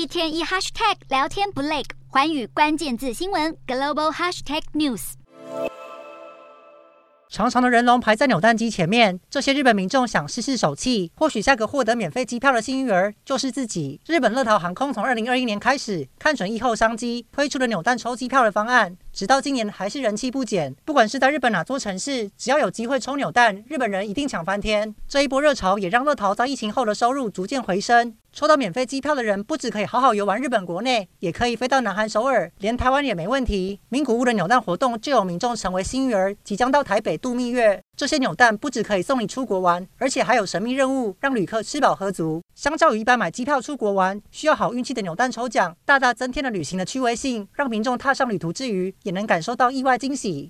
一天一 hashtag 聊天不累，环宇关键字新闻 global hashtag news。长长的人龙排在扭蛋机前面，这些日本民众想试试手气，或许下个获得免费机票的幸运儿就是自己。日本乐桃航空从二零二一年开始看准疫后商机，推出了扭蛋抽机票的方案。直到今年还是人气不减，不管是在日本哪座城市，只要有机会抽扭蛋，日本人一定抢翻天。这一波热潮也让乐桃在疫情后的收入逐渐回升。抽到免费机票的人，不只可以好好游玩日本国内，也可以飞到南韩首尔，连台湾也没问题。名古屋的扭蛋活动就有民众成为幸运儿，即将到台北度蜜月。这些扭蛋不只可以送你出国玩，而且还有神秘任务，让旅客吃饱喝足。相较于一般买机票出国玩，需要好运气的扭蛋抽奖，大大增添了旅行的趣味性，让民众踏上旅途之余，也能感受到意外惊喜。